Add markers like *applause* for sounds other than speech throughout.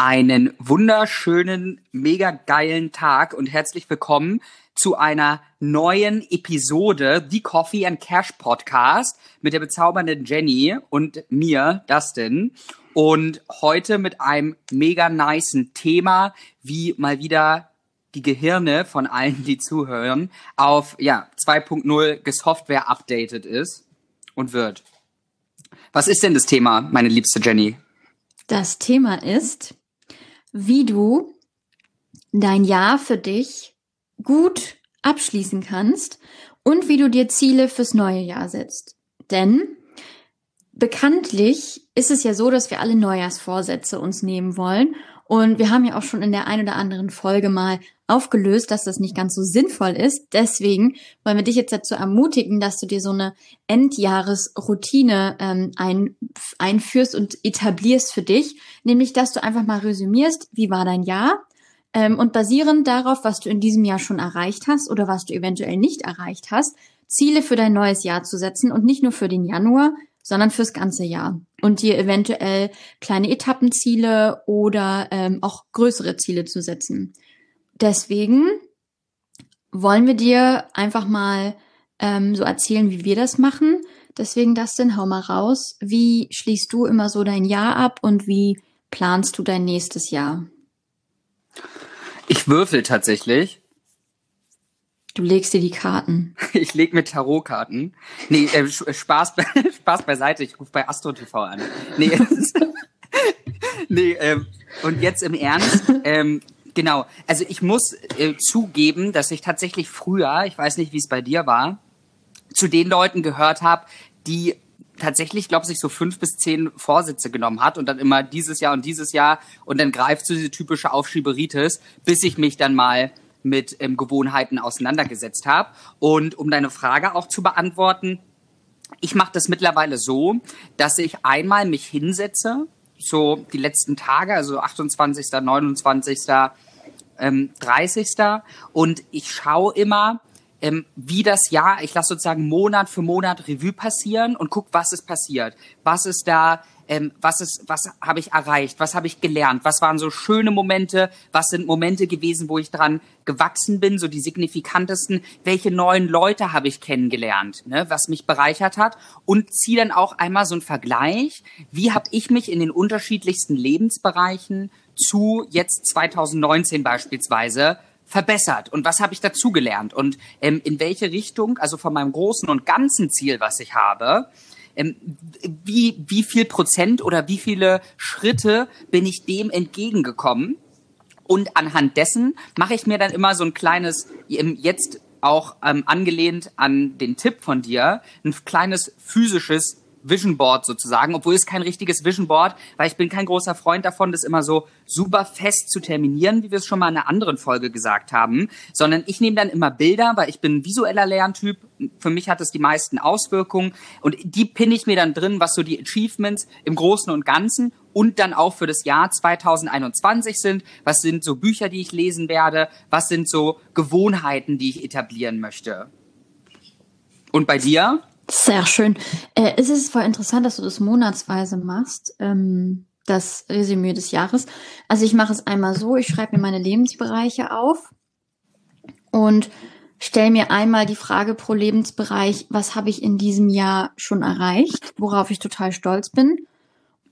Einen wunderschönen, mega geilen Tag und herzlich willkommen zu einer neuen Episode, die Coffee and Cash Podcast mit der bezaubernden Jenny und mir, Dustin. Und heute mit einem mega nicen Thema, wie mal wieder die Gehirne von allen, die zuhören, auf ja 2.0 gesoftware updated ist und wird. Was ist denn das Thema, meine liebste Jenny? Das Thema ist, wie du dein Jahr für dich gut abschließen kannst und wie du dir Ziele fürs neue Jahr setzt. Denn bekanntlich ist es ja so, dass wir alle Neujahrsvorsätze uns nehmen wollen und wir haben ja auch schon in der ein oder anderen Folge mal aufgelöst, dass das nicht ganz so sinnvoll ist. Deswegen wollen wir dich jetzt dazu ermutigen, dass du dir so eine Endjahresroutine ähm, ein, einführst und etablierst für dich. Nämlich, dass du einfach mal resümierst, wie war dein Jahr? Ähm, und basierend darauf, was du in diesem Jahr schon erreicht hast oder was du eventuell nicht erreicht hast, Ziele für dein neues Jahr zu setzen und nicht nur für den Januar, sondern fürs ganze Jahr. Und dir eventuell kleine Etappenziele oder ähm, auch größere Ziele zu setzen. Deswegen wollen wir dir einfach mal ähm, so erzählen, wie wir das machen. Deswegen, Dustin, hau mal raus. Wie schließt du immer so dein Jahr ab und wie planst du dein nächstes Jahr? Ich würfel tatsächlich. Du legst dir die Karten. *laughs* Ich leg mir Tarotkarten. Nee, äh, äh Spaß, *laughs* Spaß beiseite. Ich rufe bei Astro TV an. Nee, *laughs* nee ähm, und jetzt im Ernst. Ähm, genau. Also ich muss äh, zugeben, dass ich tatsächlich früher, ich weiß nicht, wie es bei dir war, zu den Leuten gehört habe, die tatsächlich, glaube ich, so fünf bis zehn Vorsätze genommen hat und dann immer dieses Jahr und dieses Jahr und dann greift so diese typische Aufschieberitis, bis ich mich dann mal mit ähm, Gewohnheiten auseinandergesetzt habe. Und um deine Frage auch zu beantworten, ich mache das mittlerweile so, dass ich einmal mich hinsetze, so die letzten Tage, also 28., 29., ähm, 30. Und ich schaue immer, ähm, wie das Jahr, ich lasse sozusagen Monat für Monat Revue passieren und guck, was ist passiert. Was ist da ähm, was ist, was habe ich erreicht, was habe ich gelernt, was waren so schöne Momente, was sind Momente gewesen, wo ich dran gewachsen bin, so die signifikantesten, welche neuen Leute habe ich kennengelernt, ne, was mich bereichert hat? Und ziehe dann auch einmal so einen Vergleich, wie habe ich mich in den unterschiedlichsten Lebensbereichen zu jetzt 2019 beispielsweise verbessert? Und was habe ich dazugelernt? Und ähm, in welche Richtung, also von meinem großen und ganzen Ziel, was ich habe, wie, wie viel Prozent oder wie viele Schritte bin ich dem entgegengekommen? Und anhand dessen mache ich mir dann immer so ein kleines, jetzt auch ähm, angelehnt an den Tipp von dir, ein kleines physisches Vision Board sozusagen, obwohl es kein richtiges Vision Board, weil ich bin kein großer Freund davon, das immer so super fest zu terminieren, wie wir es schon mal in einer anderen Folge gesagt haben, sondern ich nehme dann immer Bilder, weil ich bin ein visueller Lerntyp. Für mich hat es die meisten Auswirkungen und die pinne ich mir dann drin, was so die Achievements im Großen und Ganzen und dann auch für das Jahr 2021 sind. Was sind so Bücher, die ich lesen werde? Was sind so Gewohnheiten, die ich etablieren möchte? Und bei dir? Sehr schön. Äh, es ist voll interessant, dass du das monatsweise machst, ähm, das Resümee des Jahres. Also ich mache es einmal so, ich schreibe mir meine Lebensbereiche auf und stelle mir einmal die Frage pro Lebensbereich, was habe ich in diesem Jahr schon erreicht, worauf ich total stolz bin.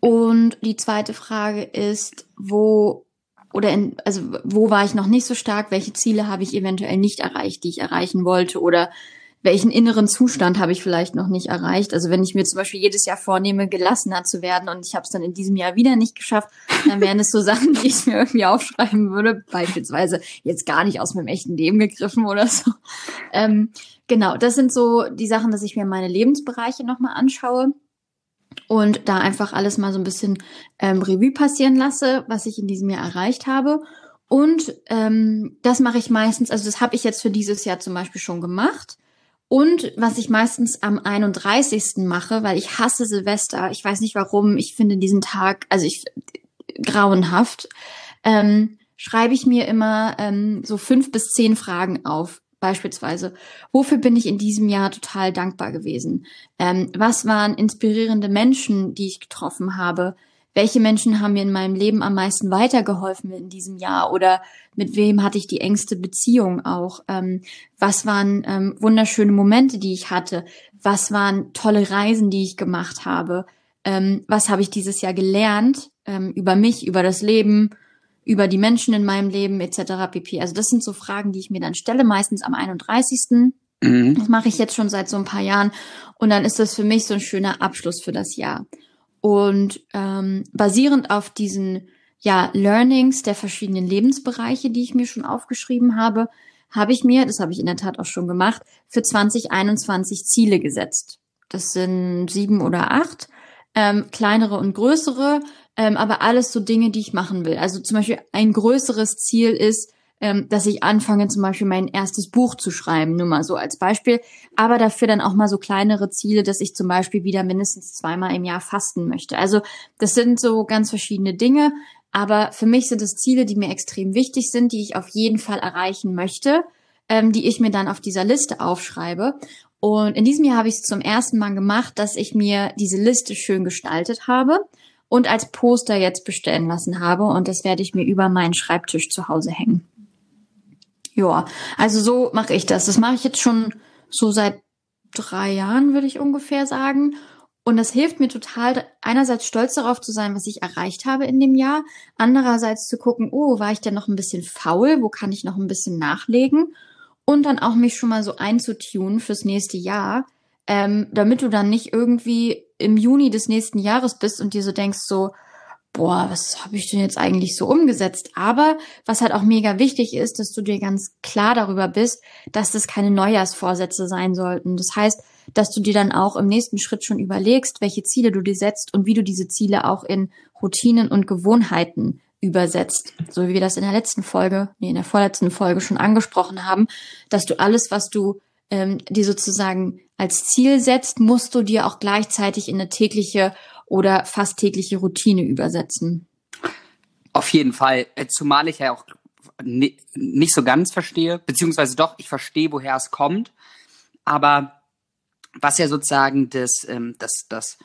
Und die zweite Frage ist, wo oder in, also wo war ich noch nicht so stark, welche Ziele habe ich eventuell nicht erreicht, die ich erreichen wollte oder welchen inneren Zustand habe ich vielleicht noch nicht erreicht. Also wenn ich mir zum Beispiel jedes Jahr vornehme, gelassener zu werden und ich habe es dann in diesem Jahr wieder nicht geschafft, dann wären es so *laughs* Sachen, die ich mir irgendwie aufschreiben würde, beispielsweise jetzt gar nicht aus meinem echten Leben gegriffen oder so. Ähm, genau, das sind so die Sachen, dass ich mir meine Lebensbereiche nochmal anschaue und da einfach alles mal so ein bisschen ähm, Revue passieren lasse, was ich in diesem Jahr erreicht habe. Und ähm, das mache ich meistens, also das habe ich jetzt für dieses Jahr zum Beispiel schon gemacht. Und was ich meistens am 31. mache, weil ich hasse Silvester. Ich weiß nicht warum. Ich finde diesen Tag, also ich grauenhaft. Ähm, schreibe ich mir immer ähm, so fünf bis zehn Fragen auf. Beispielsweise, wofür bin ich in diesem Jahr total dankbar gewesen? Ähm, was waren inspirierende Menschen, die ich getroffen habe? Welche Menschen haben mir in meinem Leben am meisten weitergeholfen in diesem Jahr oder mit wem hatte ich die engste Beziehung auch? Ähm, was waren ähm, wunderschöne Momente, die ich hatte? Was waren tolle Reisen, die ich gemacht habe? Ähm, was habe ich dieses Jahr gelernt ähm, über mich, über das Leben, über die Menschen in meinem Leben etc. pp. Also das sind so Fragen, die ich mir dann stelle, meistens am 31. Mhm. Das mache ich jetzt schon seit so ein paar Jahren und dann ist das für mich so ein schöner Abschluss für das Jahr. Und ähm, basierend auf diesen ja, Learnings der verschiedenen Lebensbereiche, die ich mir schon aufgeschrieben habe, habe ich mir, das habe ich in der Tat auch schon gemacht, für 2021 Ziele gesetzt. Das sind sieben oder acht, ähm, kleinere und größere, ähm, aber alles so Dinge, die ich machen will. Also zum Beispiel ein größeres Ziel ist, ähm, dass ich anfange, zum Beispiel mein erstes Buch zu schreiben, nur mal so als Beispiel. Aber dafür dann auch mal so kleinere Ziele, dass ich zum Beispiel wieder mindestens zweimal im Jahr fasten möchte. Also das sind so ganz verschiedene Dinge. Aber für mich sind es Ziele, die mir extrem wichtig sind, die ich auf jeden Fall erreichen möchte, ähm, die ich mir dann auf dieser Liste aufschreibe. Und in diesem Jahr habe ich es zum ersten Mal gemacht, dass ich mir diese Liste schön gestaltet habe und als Poster jetzt bestellen lassen habe. Und das werde ich mir über meinen Schreibtisch zu Hause hängen. Ja, also so mache ich das. Das mache ich jetzt schon so seit drei Jahren, würde ich ungefähr sagen. Und das hilft mir total, einerseits stolz darauf zu sein, was ich erreicht habe in dem Jahr, andererseits zu gucken, oh, war ich denn noch ein bisschen faul, wo kann ich noch ein bisschen nachlegen und dann auch mich schon mal so einzutun fürs nächste Jahr, ähm, damit du dann nicht irgendwie im Juni des nächsten Jahres bist und dir so denkst so, boah, was habe ich denn jetzt eigentlich so umgesetzt? Aber was halt auch mega wichtig ist, dass du dir ganz klar darüber bist, dass das keine Neujahrsvorsätze sein sollten. Das heißt, dass du dir dann auch im nächsten Schritt schon überlegst, welche Ziele du dir setzt und wie du diese Ziele auch in Routinen und Gewohnheiten übersetzt. So wie wir das in der letzten Folge, nee, in der vorletzten Folge schon angesprochen haben, dass du alles, was du ähm, dir sozusagen als Ziel setzt, musst du dir auch gleichzeitig in eine tägliche oder fast tägliche Routine übersetzen. Auf jeden Fall, äh, zumal ich ja auch nicht so ganz verstehe, beziehungsweise doch, ich verstehe, woher es kommt, aber was ja sozusagen das, ähm, das, das,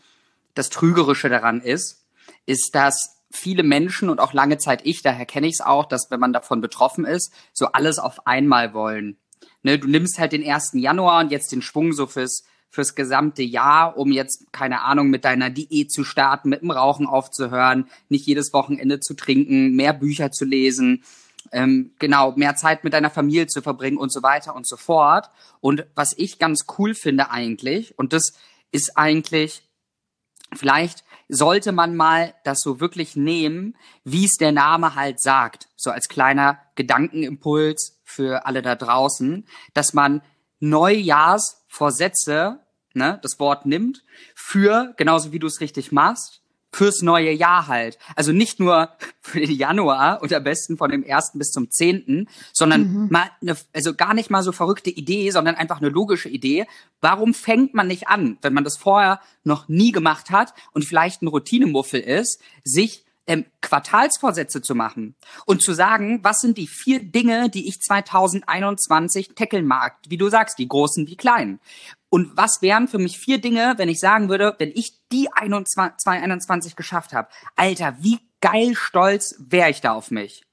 das Trügerische daran ist, ist, dass viele Menschen und auch lange Zeit ich, daher kenne ich es auch, dass wenn man davon betroffen ist, so alles auf einmal wollen. Ne, du nimmst halt den 1. Januar und jetzt den Schwung so fürs fürs gesamte Jahr, um jetzt, keine Ahnung, mit deiner Diät zu starten, mit dem Rauchen aufzuhören, nicht jedes Wochenende zu trinken, mehr Bücher zu lesen, ähm, genau, mehr Zeit mit deiner Familie zu verbringen und so weiter und so fort. Und was ich ganz cool finde eigentlich, und das ist eigentlich, vielleicht sollte man mal das so wirklich nehmen, wie es der Name halt sagt, so als kleiner Gedankenimpuls für alle da draußen, dass man Neujahrsvorsätze, ne, das Wort nimmt, für, genauso wie du es richtig machst, fürs neue Jahr halt. Also nicht nur *laughs* für den Januar und am besten von dem ersten bis zum zehnten, sondern mhm. mal eine, also gar nicht mal so verrückte Idee, sondern einfach eine logische Idee. Warum fängt man nicht an, wenn man das vorher noch nie gemacht hat und vielleicht ein Routinemuffel ist, sich ähm, Quartalsvorsätze zu machen und zu sagen, was sind die vier Dinge, die ich 2021 tackeln mag, wie du sagst, die großen, die kleinen. Und was wären für mich vier Dinge, wenn ich sagen würde, wenn ich die 21, 2021 geschafft habe? Alter, wie geil stolz wäre ich da auf mich?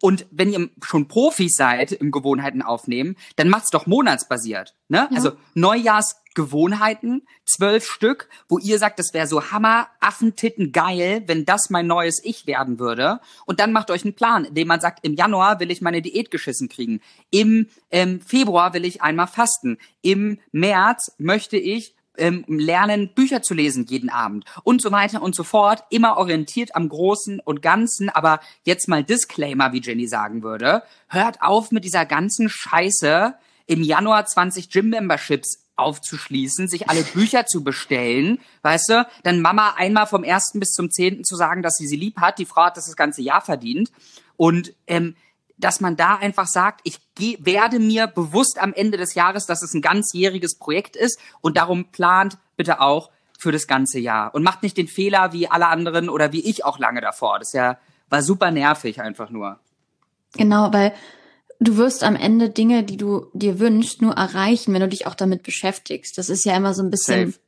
Und wenn ihr schon Profis seid im Gewohnheiten aufnehmen, dann macht's doch monatsbasiert. Ne? Ja. Also Neujahrsgewohnheiten, zwölf Stück, wo ihr sagt, das wäre so Hammer, Affentitten geil, wenn das mein neues Ich werden würde. Und dann macht euch einen Plan, indem man sagt, im Januar will ich meine Diät geschissen kriegen. Im ähm, Februar will ich einmal fasten. Im März möchte ich ähm, lernen, Bücher zu lesen jeden Abend und so weiter und so fort. Immer orientiert am Großen und Ganzen. Aber jetzt mal Disclaimer, wie Jenny sagen würde. Hört auf mit dieser ganzen Scheiße im Januar 20 Gym-Memberships aufzuschließen, sich alle Bücher zu bestellen, weißt du, dann Mama einmal vom ersten bis zum zehnten zu sagen, dass sie sie lieb hat, die Frau hat das das ganze Jahr verdient und ähm, dass man da einfach sagt, ich geh, werde mir bewusst am Ende des Jahres, dass es ein ganzjähriges Projekt ist und darum plant bitte auch für das ganze Jahr und macht nicht den Fehler wie alle anderen oder wie ich auch lange davor. Das ja war super nervig einfach nur. Genau, weil du wirst am Ende Dinge, die du dir wünschst, nur erreichen, wenn du dich auch damit beschäftigst. Das ist ja immer so ein bisschen Safe.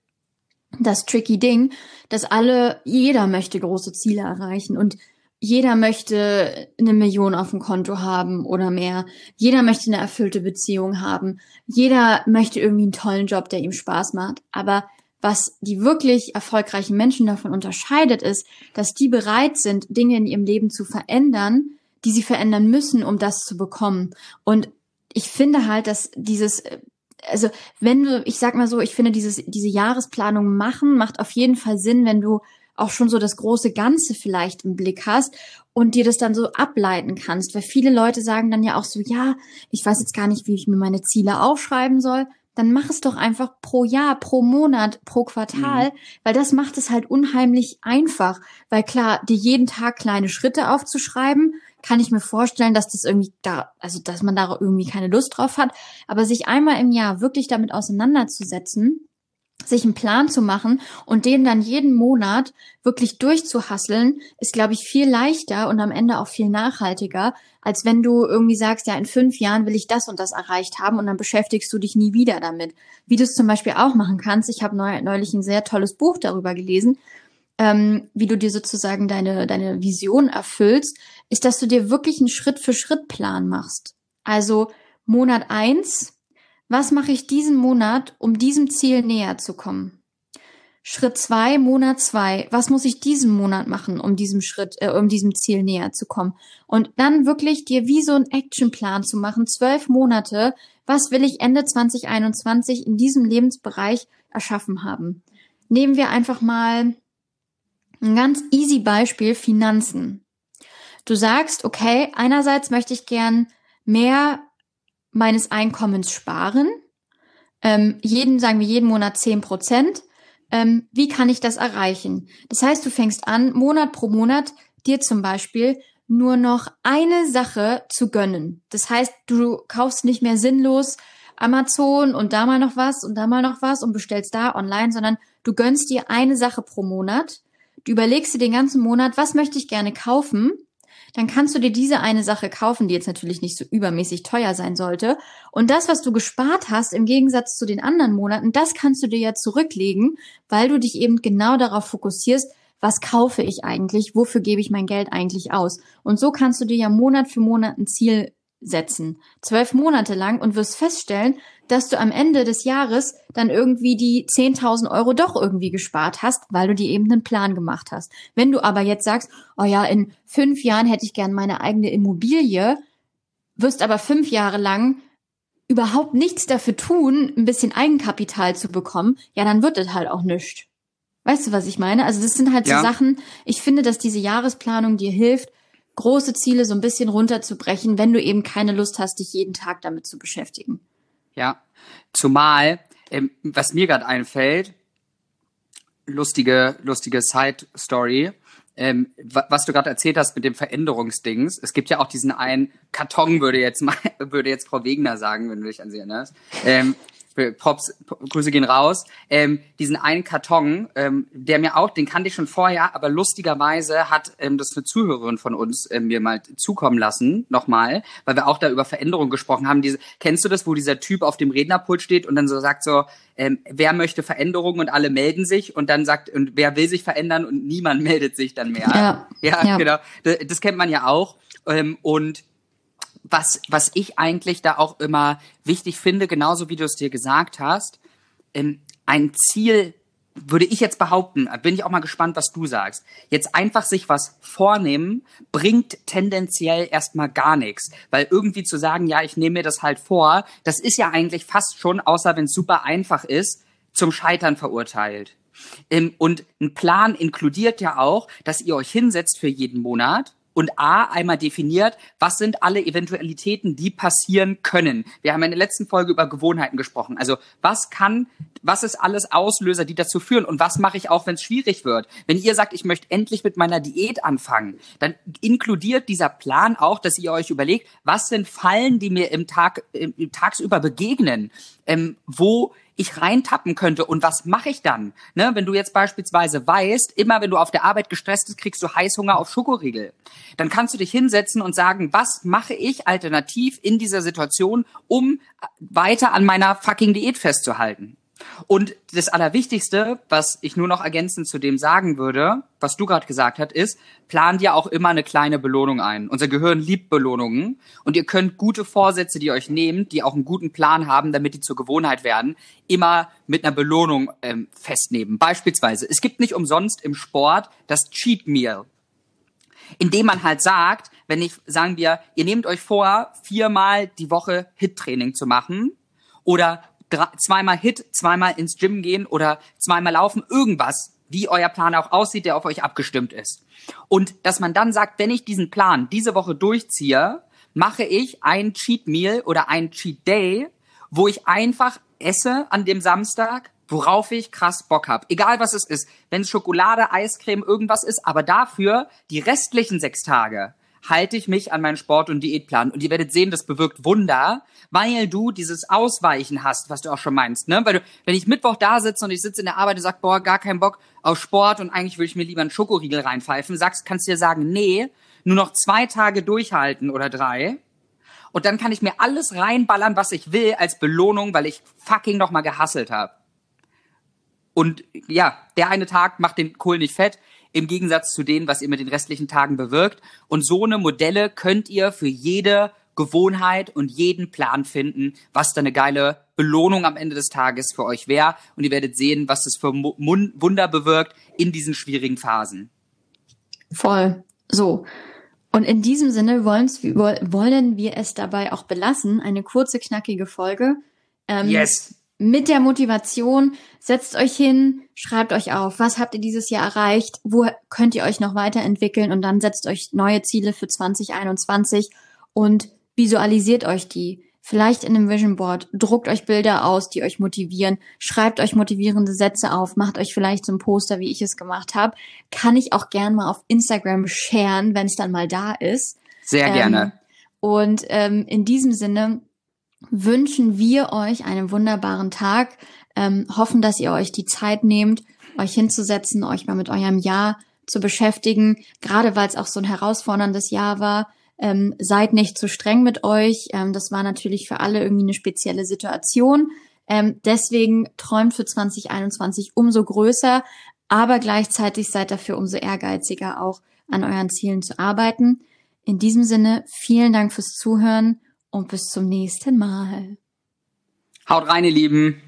das tricky Ding, dass alle, jeder möchte große Ziele erreichen und jeder möchte eine Million auf dem Konto haben oder mehr. Jeder möchte eine erfüllte Beziehung haben. Jeder möchte irgendwie einen tollen Job, der ihm Spaß macht. Aber was die wirklich erfolgreichen Menschen davon unterscheidet, ist, dass die bereit sind, Dinge in ihrem Leben zu verändern, die sie verändern müssen, um das zu bekommen. Und ich finde halt, dass dieses also wenn du, ich sag mal so, ich finde dieses, diese Jahresplanung machen, macht auf jeden Fall Sinn, wenn du auch schon so das große Ganze vielleicht im Blick hast und dir das dann so ableiten kannst. Weil viele Leute sagen dann ja auch so, ja, ich weiß jetzt gar nicht, wie ich mir meine Ziele aufschreiben soll. Dann mach es doch einfach pro Jahr, pro Monat, pro Quartal, mhm. weil das macht es halt unheimlich einfach. Weil klar, dir jeden Tag kleine Schritte aufzuschreiben, kann ich mir vorstellen, dass das irgendwie da, also dass man da irgendwie keine Lust drauf hat. Aber sich einmal im Jahr wirklich damit auseinanderzusetzen, sich einen Plan zu machen und den dann jeden Monat wirklich durchzuhasseln, ist, glaube ich, viel leichter und am Ende auch viel nachhaltiger, als wenn du irgendwie sagst, ja, in fünf Jahren will ich das und das erreicht haben und dann beschäftigst du dich nie wieder damit. Wie du es zum Beispiel auch machen kannst. Ich habe neulich ein sehr tolles Buch darüber gelesen, ähm, wie du dir sozusagen deine, deine Vision erfüllst, ist, dass du dir wirklich einen Schritt-für-Schritt-Plan machst. Also Monat eins was mache ich diesen Monat, um diesem Ziel näher zu kommen? Schritt zwei, Monat zwei. Was muss ich diesen Monat machen, um diesem Schritt, äh, um diesem Ziel näher zu kommen? Und dann wirklich dir wie so ein Actionplan zu machen, zwölf Monate. Was will ich Ende 2021 in diesem Lebensbereich erschaffen haben? Nehmen wir einfach mal ein ganz easy Beispiel, Finanzen. Du sagst, okay, einerseits möchte ich gern mehr meines Einkommens sparen. Ähm, jeden, sagen wir jeden Monat zehn Prozent. Ähm, wie kann ich das erreichen? Das heißt, du fängst an, Monat pro Monat dir zum Beispiel nur noch eine Sache zu gönnen. Das heißt, du kaufst nicht mehr sinnlos Amazon und da mal noch was und da mal noch was und bestellst da online, sondern du gönnst dir eine Sache pro Monat. Du überlegst dir den ganzen Monat, was möchte ich gerne kaufen dann kannst du dir diese eine Sache kaufen, die jetzt natürlich nicht so übermäßig teuer sein sollte. Und das, was du gespart hast, im Gegensatz zu den anderen Monaten, das kannst du dir ja zurücklegen, weil du dich eben genau darauf fokussierst, was kaufe ich eigentlich, wofür gebe ich mein Geld eigentlich aus. Und so kannst du dir ja Monat für Monat ein Ziel setzen. Zwölf Monate lang und wirst feststellen, dass du am Ende des Jahres dann irgendwie die 10.000 Euro doch irgendwie gespart hast, weil du dir eben einen Plan gemacht hast. Wenn du aber jetzt sagst, oh ja, in fünf Jahren hätte ich gern meine eigene Immobilie, wirst aber fünf Jahre lang überhaupt nichts dafür tun, ein bisschen Eigenkapital zu bekommen, ja, dann wird es halt auch nichts. Weißt du, was ich meine? Also das sind halt ja. so Sachen, ich finde, dass diese Jahresplanung dir hilft, große Ziele so ein bisschen runterzubrechen, wenn du eben keine Lust hast, dich jeden Tag damit zu beschäftigen. Ja, zumal, ähm, was mir gerade einfällt, lustige, lustige Side-Story, ähm, was du gerade erzählt hast mit dem Veränderungsdings. Es gibt ja auch diesen einen Karton, würde jetzt mal, *laughs* würde jetzt Frau Wegner sagen, wenn du dich an sie erinnerst. Ähm, Pops, Grüße gehen raus, ähm, diesen einen Karton, ähm, der mir auch, den kannte ich schon vorher, aber lustigerweise hat ähm, das eine Zuhörerin von uns ähm, mir mal zukommen lassen, nochmal, weil wir auch da über Veränderungen gesprochen haben. Diese, kennst du das, wo dieser Typ auf dem Rednerpult steht und dann so sagt so, ähm, wer möchte Veränderungen und alle melden sich und dann sagt, und wer will sich verändern und niemand *laughs* meldet sich dann mehr. Ja, ja, ja. genau. Das, das kennt man ja auch. Ähm, und was, was ich eigentlich da auch immer wichtig finde, genauso wie du es dir gesagt hast, ähm, ein Ziel würde ich jetzt behaupten, bin ich auch mal gespannt, was du sagst. Jetzt einfach sich was vornehmen, bringt tendenziell erstmal gar nichts. Weil irgendwie zu sagen, ja, ich nehme mir das halt vor, das ist ja eigentlich fast schon, außer wenn es super einfach ist, zum Scheitern verurteilt. Ähm, und ein Plan inkludiert ja auch, dass ihr euch hinsetzt für jeden Monat und A einmal definiert, was sind alle Eventualitäten, die passieren können. Wir haben in der letzten Folge über Gewohnheiten gesprochen. Also was kann, was ist alles Auslöser, die dazu führen und was mache ich auch, wenn es schwierig wird? Wenn ihr sagt, ich möchte endlich mit meiner Diät anfangen, dann inkludiert dieser Plan auch, dass ihr euch überlegt, was sind Fallen, die mir im Tag, im, tagsüber begegnen, ähm, wo ich reintappen könnte und was mache ich dann? Ne, wenn du jetzt beispielsweise weißt, immer wenn du auf der Arbeit gestresst bist, kriegst du Heißhunger auf Schokoriegel. Dann kannst du dich hinsetzen und sagen, was mache ich alternativ in dieser Situation, um weiter an meiner fucking Diät festzuhalten? Und das Allerwichtigste, was ich nur noch ergänzend zu dem sagen würde, was du gerade gesagt hast, ist, plan dir auch immer eine kleine Belohnung ein. Unser Gehirn liebt Belohnungen und ihr könnt gute Vorsätze, die ihr euch nehmt, die auch einen guten Plan haben, damit die zur Gewohnheit werden, immer mit einer Belohnung ähm, festnehmen. Beispielsweise, es gibt nicht umsonst im Sport das Cheat Meal, indem man halt sagt, wenn ich, sagen wir, ihr nehmt euch vor, viermal die Woche Hit-Training zu machen oder zweimal Hit, zweimal ins Gym gehen oder zweimal laufen, irgendwas, wie euer Plan auch aussieht, der auf euch abgestimmt ist. Und dass man dann sagt, wenn ich diesen Plan diese Woche durchziehe, mache ich ein Cheat Meal oder ein Cheat Day, wo ich einfach esse an dem Samstag, worauf ich krass Bock hab. Egal was es ist. Wenn es Schokolade, Eiscreme, irgendwas ist, aber dafür die restlichen sechs Tage halte ich mich an meinen Sport- und Diätplan. Und ihr werdet sehen, das bewirkt Wunder, weil du dieses Ausweichen hast, was du auch schon meinst. Ne? Weil du, wenn ich Mittwoch da sitze und ich sitze in der Arbeit und sag, boah, gar keinen Bock auf Sport und eigentlich würde ich mir lieber einen Schokoriegel reinpfeifen, sagst, kannst du dir sagen, nee, nur noch zwei Tage durchhalten oder drei. Und dann kann ich mir alles reinballern, was ich will, als Belohnung, weil ich fucking noch mal gehasselt habe. Und ja, der eine Tag macht den Kohl nicht fett im Gegensatz zu dem, was ihr mit den restlichen Tagen bewirkt. Und so eine Modelle könnt ihr für jede Gewohnheit und jeden Plan finden, was da eine geile Belohnung am Ende des Tages für euch wäre. Und ihr werdet sehen, was das für Wunder bewirkt in diesen schwierigen Phasen. Voll. So. Und in diesem Sinne wollen wir es dabei auch belassen. Eine kurze, knackige Folge. Ähm, yes mit der Motivation, setzt euch hin, schreibt euch auf, was habt ihr dieses Jahr erreicht, wo könnt ihr euch noch weiterentwickeln und dann setzt euch neue Ziele für 2021 und visualisiert euch die. Vielleicht in einem Vision Board, druckt euch Bilder aus, die euch motivieren, schreibt euch motivierende Sätze auf, macht euch vielleicht so ein Poster, wie ich es gemacht habe. Kann ich auch gern mal auf Instagram sharen, wenn es dann mal da ist. Sehr ähm, gerne. Und ähm, in diesem Sinne wünschen wir euch einen wunderbaren Tag, ähm, hoffen, dass ihr euch die Zeit nehmt, euch hinzusetzen, euch mal mit eurem Jahr zu beschäftigen, gerade weil es auch so ein herausforderndes Jahr war. Ähm, seid nicht zu streng mit euch. Ähm, das war natürlich für alle irgendwie eine spezielle Situation. Ähm, deswegen träumt für 2021 umso größer, aber gleichzeitig seid dafür umso ehrgeiziger, auch an euren Zielen zu arbeiten. In diesem Sinne, vielen Dank fürs Zuhören und bis zum nächsten Mal. Haut rein, ihr Lieben.